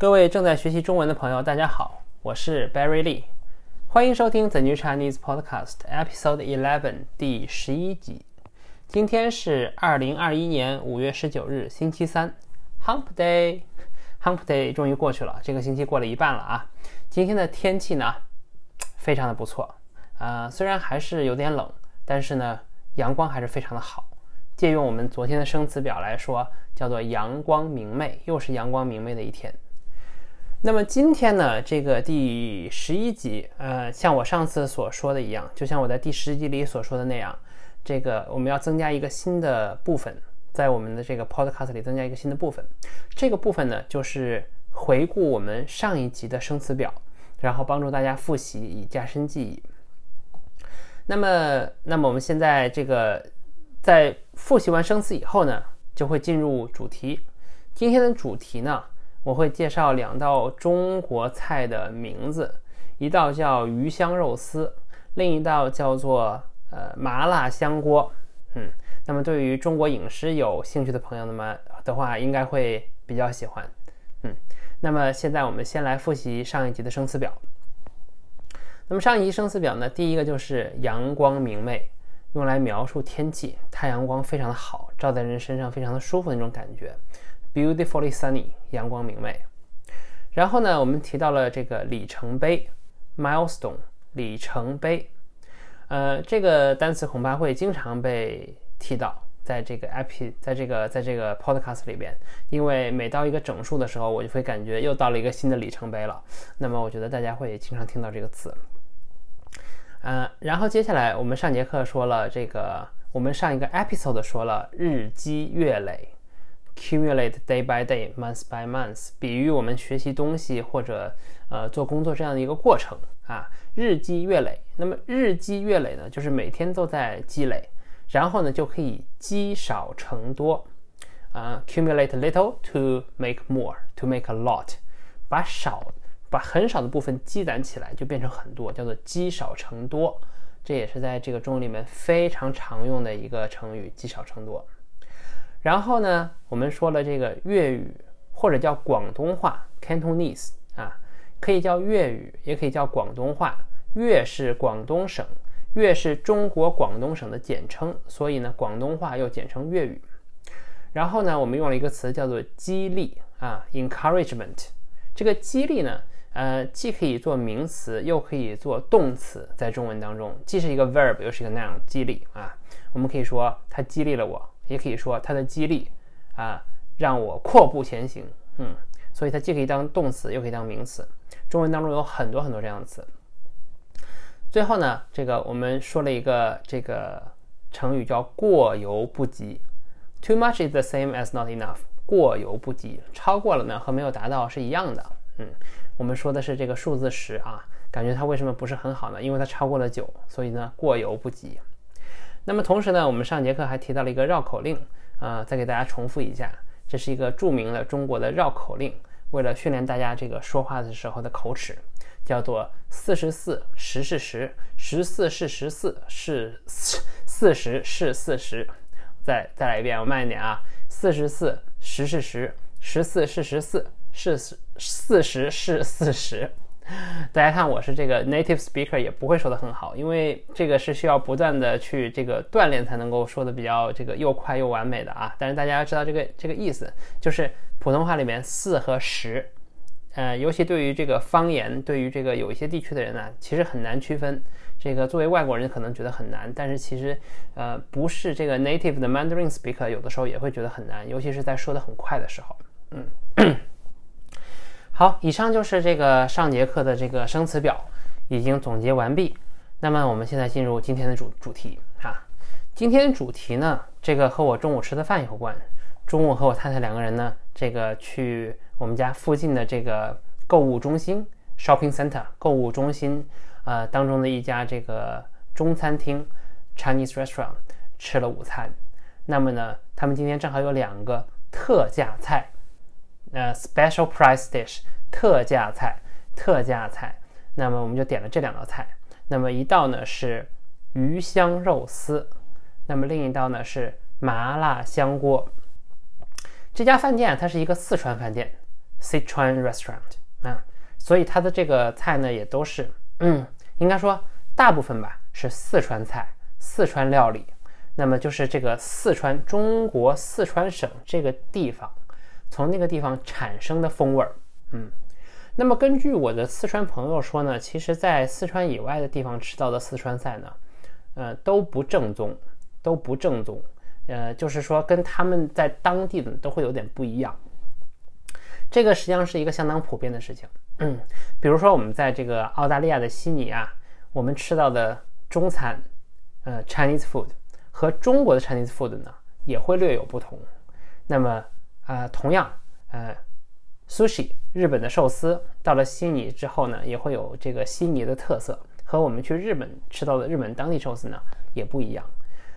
各位正在学习中文的朋友，大家好，我是 Barry Lee，欢迎收听 The New Chinese Podcast Episode Eleven 第十一集。今天是二零二一年五月十九日，星期三，Hump Day，Hump Day 终于过去了，这个星期过了一半了啊。今天的天气呢，非常的不错啊，虽然还是有点冷，但是呢，阳光还是非常的好。借用我们昨天的生词表来说，叫做阳光明媚，又是阳光明媚的一天。那么今天呢，这个第十一集，呃，像我上次所说的一样，就像我在第十集里所说的那样，这个我们要增加一个新的部分，在我们的这个 podcast 里增加一个新的部分。这个部分呢，就是回顾我们上一集的生词表，然后帮助大家复习，以加深记忆。那么，那么我们现在这个在复习完生词以后呢，就会进入主题。今天的主题呢？我会介绍两道中国菜的名字，一道叫鱼香肉丝，另一道叫做呃麻辣香锅。嗯，那么对于中国饮食有兴趣的朋友们的话，应该会比较喜欢。嗯，那么现在我们先来复习上一集的生词表。那么上一集生词表呢，第一个就是阳光明媚，用来描述天气，太阳光非常的好，照在人身上非常的舒服那种感觉。Beautifully sunny，阳光明媚。然后呢，我们提到了这个里程碑，milestone，里程碑。呃，这个单词恐怕会经常被提到，在这个 epi，在这个在这个 podcast 里边，因为每到一个整数的时候，我就会感觉又到了一个新的里程碑了。那么，我觉得大家会经常听到这个词。呃，然后接下来我们上节课说了这个，我们上一个 episode 说了日积月累。Accumulate day by day, month by month，比喻我们学习东西或者呃做工作这样的一个过程啊，日积月累。那么日积月累呢，就是每天都在积累，然后呢就可以积少成多啊。Accumulate little to make more, to make a lot，把少把很少的部分积攒起来就变成很多，叫做积少成多。这也是在这个中文里面非常常用的一个成语，积少成多。然后呢，我们说了这个粤语或者叫广东话 （Cantonese） 啊，可以叫粤语，也可以叫广东话。粤是广东省，粤是中国广东省的简称，所以呢，广东话又简称粤语。然后呢，我们用了一个词叫做激励啊，encouragement。这个激励呢，呃，既可以做名词，又可以做动词，在中文当中，既是一个 verb，又是一个 noun，激励啊。我们可以说它激励了我。也可以说它的激励啊，让我阔步前行。嗯，所以它既可以当动词，又可以当名词。中文当中有很多很多这样的词。最后呢，这个我们说了一个这个成语叫过犹不及。Too much is the same as not enough。过犹不及，超过了呢和没有达到是一样的。嗯，我们说的是这个数字十啊，感觉它为什么不是很好呢？因为它超过了九，所以呢过犹不及。那么同时呢，我们上节课还提到了一个绕口令啊，再给大家重复一下，这是一个著名的中国的绕口令，为了训练大家这个说话的时候的口齿，叫做四十四十是十，十四是十四是四十是四十，再再来一遍，我慢一点啊，四十四十是十，十四是十四是四四十是四十。大家看，我是这个 native speaker，也不会说的很好，因为这个是需要不断的去这个锻炼才能够说的比较这个又快又完美的啊。但是大家要知道这个这个意思，就是普通话里面四和十，呃，尤其对于这个方言，对于这个有一些地区的人呢，其实很难区分。这个作为外国人可能觉得很难，但是其实呃不是这个 native 的 Mandarin speaker，有的时候也会觉得很难，尤其是在说的很快的时候，嗯。好，以上就是这个上节课的这个生词表，已经总结完毕。那么我们现在进入今天的主主题啊。今天主题呢，这个和我中午吃的饭有关。中午和我太太两个人呢，这个去我们家附近的这个购物中心 （shopping center） 购物中心，呃，当中的一家这个中餐厅 （Chinese restaurant） 吃了午餐。那么呢，他们今天正好有两个特价菜。呃，special price dish，特价菜，特价菜。那么我们就点了这两道菜。那么一道呢是鱼香肉丝，那么另一道呢是麻辣香锅。这家饭店它是一个四川饭店，Sichuan restaurant 啊，所以它的这个菜呢也都是，嗯，应该说大部分吧是四川菜、四川料理。那么就是这个四川，中国四川省这个地方，从那个地方产生的风味儿，嗯。那么根据我的四川朋友说呢，其实，在四川以外的地方吃到的四川菜呢，呃，都不正宗，都不正宗，呃，就是说跟他们在当地的都会有点不一样。这个实际上是一个相当普遍的事情。嗯，比如说我们在这个澳大利亚的悉尼啊，我们吃到的中餐，呃，Chinese food 和中国的 Chinese food 呢也会略有不同。那么，呃，同样，呃，sushi。日本的寿司到了悉尼之后呢，也会有这个悉尼的特色，和我们去日本吃到的日本当地寿司呢也不一样。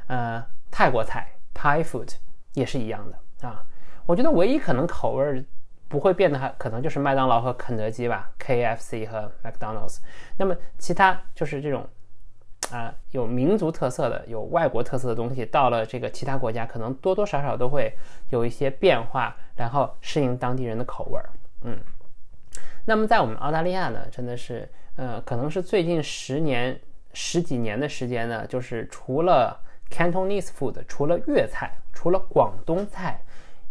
呃，泰国菜 Thai food 也是一样的啊。我觉得唯一可能口味不会变的，还可能就是麦当劳和肯德基吧，KFC 和 McDonald's。那么其他就是这种啊有民族特色的、有外国特色的东西，到了这个其他国家，可能多多少少都会有一些变化，然后适应当地人的口味儿。嗯，那么在我们澳大利亚呢，真的是，呃，可能是最近十年、十几年的时间呢，就是除了 Cantonese food，除了粤菜、除了广东菜，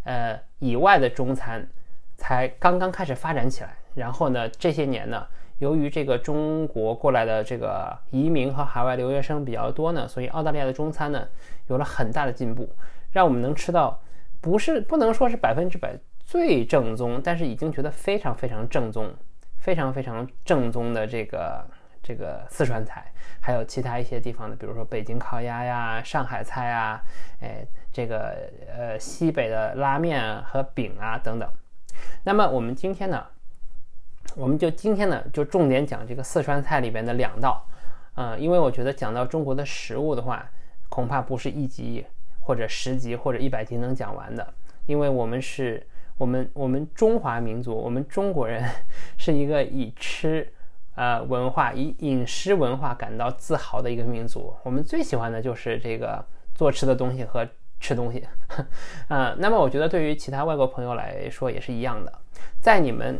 呃以外的中餐，才刚刚开始发展起来。然后呢，这些年呢，由于这个中国过来的这个移民和海外留学生比较多呢，所以澳大利亚的中餐呢，有了很大的进步，让我们能吃到，不是不能说是百分之百。最正宗，但是已经觉得非常非常正宗，非常非常正宗的这个这个四川菜，还有其他一些地方的，比如说北京烤鸭呀、上海菜啊，哎，这个呃西北的拉面和饼啊等等。那么我们今天呢，我们就今天呢就重点讲这个四川菜里边的两道，嗯，因为我觉得讲到中国的食物的话，恐怕不是一集或者十集或者一百集能讲完的，因为我们是。我们我们中华民族，我们中国人 是一个以吃，呃文化以饮食文化感到自豪的一个民族。我们最喜欢的就是这个做吃的东西和吃东西，啊，那么我觉得对于其他外国朋友来说也是一样的。在你们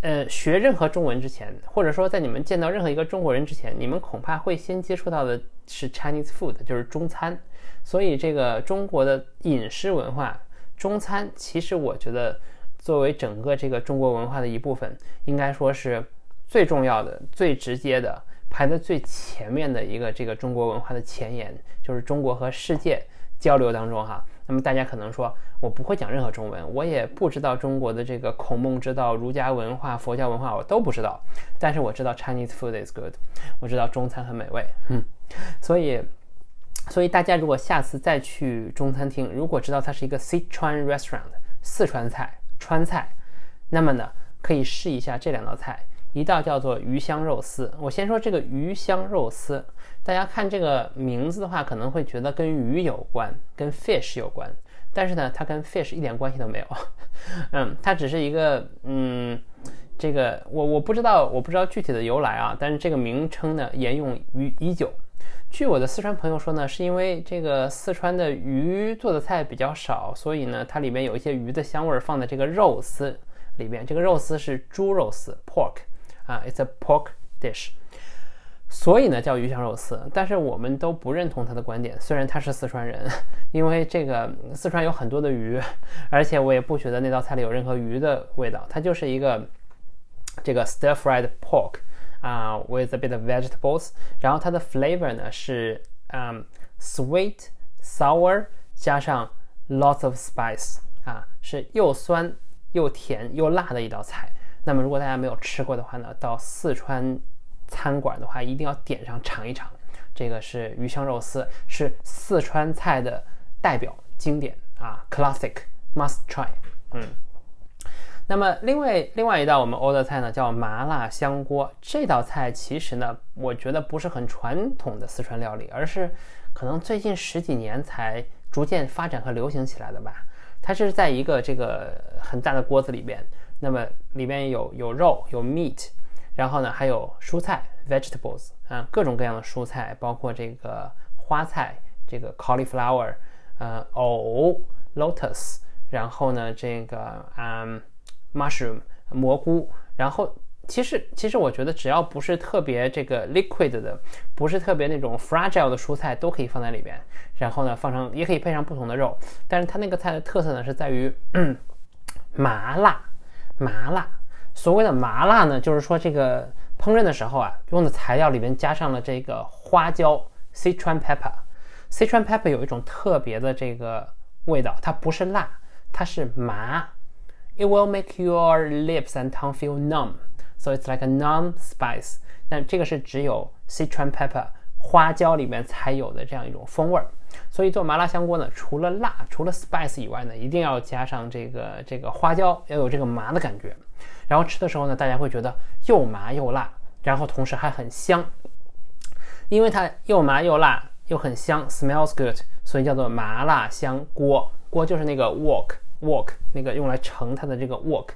呃学任何中文之前，或者说在你们见到任何一个中国人之前，你们恐怕会先接触到的是 Chinese food，就是中餐。所以这个中国的饮食文化。中餐其实我觉得，作为整个这个中国文化的一部分，应该说是最重要的、最直接的、排在最前面的一个这个中国文化的前沿，就是中国和世界交流当中哈。那么大家可能说，我不会讲任何中文，我也不知道中国的这个孔孟之道、儒家文化、佛教文化，我都不知道。但是我知道 Chinese food is good，我知道中餐很美味，嗯，所以。所以大家如果下次再去中餐厅，如果知道它是一个 Sichuan restaurant 四川菜川菜，那么呢可以试一下这两道菜，一道叫做鱼香肉丝。我先说这个鱼香肉丝，大家看这个名字的话，可能会觉得跟鱼有关，跟 fish 有关，但是呢，它跟 fish 一点关系都没有。嗯，它只是一个嗯，这个我我不知道我不知道具体的由来啊，但是这个名称呢沿用于已久。据我的四川朋友说呢，是因为这个四川的鱼做的菜比较少，所以呢，它里面有一些鱼的香味儿放在这个肉丝里边。这个肉丝是猪肉丝 （pork） 啊，it's a pork dish，所以呢叫鱼香肉丝。但是我们都不认同他的观点，虽然他是四川人，因为这个四川有很多的鱼，而且我也不觉得那道菜里有任何鱼的味道，它就是一个这个 stir fried pork。啊，with a bit of vegetables，然后它的 flavor 呢是嗯 sweet sour 加上 lots of spice 啊，是又酸又甜又辣的一道菜。那么如果大家没有吃过的话呢，到四川餐馆的话一定要点上尝一尝。这个是鱼香肉丝，是四川菜的代表经典啊，classic must try。嗯。那么，另外另外一道我们欧的菜呢，叫麻辣香锅。这道菜其实呢，我觉得不是很传统的四川料理，而是可能最近十几年才逐渐发展和流行起来的吧。它是在一个这个很大的锅子里边，那么里面有有肉有 meat，然后呢还有蔬菜 vegetables 啊，各种各样的蔬菜，包括这个花菜，这个 cauliflower，呃藕 lotus，然后呢这个嗯。mushroom 蘑菇，然后。其实，其实我觉得只要不是特别这个 liquid 的，不是特别那种 fragile 的蔬菜，都可以放在里边。然后呢，放上也可以配上不同的肉。但是它那个菜的特色呢，是在于 麻辣，麻辣。所谓的麻辣呢，就是说这个烹饪的时候啊，用的材料里面加上了这个花椒 Sichuan pepper。Sichuan pepper 有一种特别的这个味道，它不是辣，它是麻。It will make your lips and tongue feel numb. So it's like a numb spice 但这个是只有 Sichuan pepper 花椒里面才有的这样一种风味儿。所以做麻辣香锅呢，除了辣，除了 spice 以外呢，一定要加上这个这个花椒，要有这个麻的感觉。然后吃的时候呢，大家会觉得又麻又辣，然后同时还很香，因为它又麻又辣又很香，smells good，所以叫做麻辣香锅。锅就是那个 wok work 那个用来盛它的这个 wok。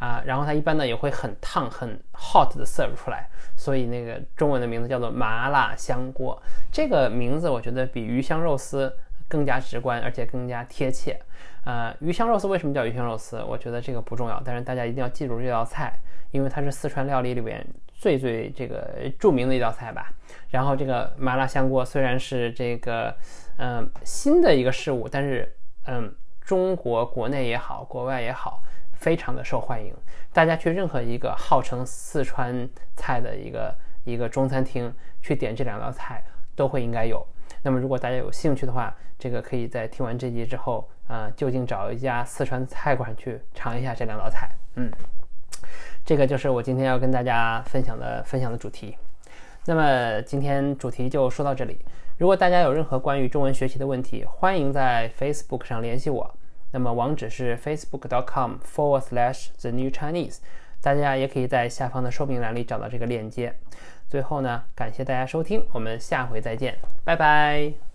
啊，然后它一般呢也会很烫、很 hot 的 serve 出来，所以那个中文的名字叫做麻辣香锅。这个名字我觉得比鱼香肉丝更加直观，而且更加贴切。呃，鱼香肉丝为什么叫鱼香肉丝？我觉得这个不重要，但是大家一定要记住这道菜，因为它是四川料理里边最最这个著名的一道菜吧。然后这个麻辣香锅虽然是这个嗯新的一个事物，但是嗯中国国内也好，国外也好。非常的受欢迎，大家去任何一个号称四川菜的一个一个中餐厅去点这两道菜都会应该有。那么如果大家有兴趣的话，这个可以在听完这集之后，啊，就近找一家四川菜馆去尝一下这两道菜。嗯，这个就是我今天要跟大家分享的分享的主题。那么今天主题就说到这里。如果大家有任何关于中文学习的问题，欢迎在 Facebook 上联系我。那么网址是 facebook.com forward slash the new Chinese，大家也可以在下方的说明栏里找到这个链接。最后呢，感谢大家收听，我们下回再见，拜拜。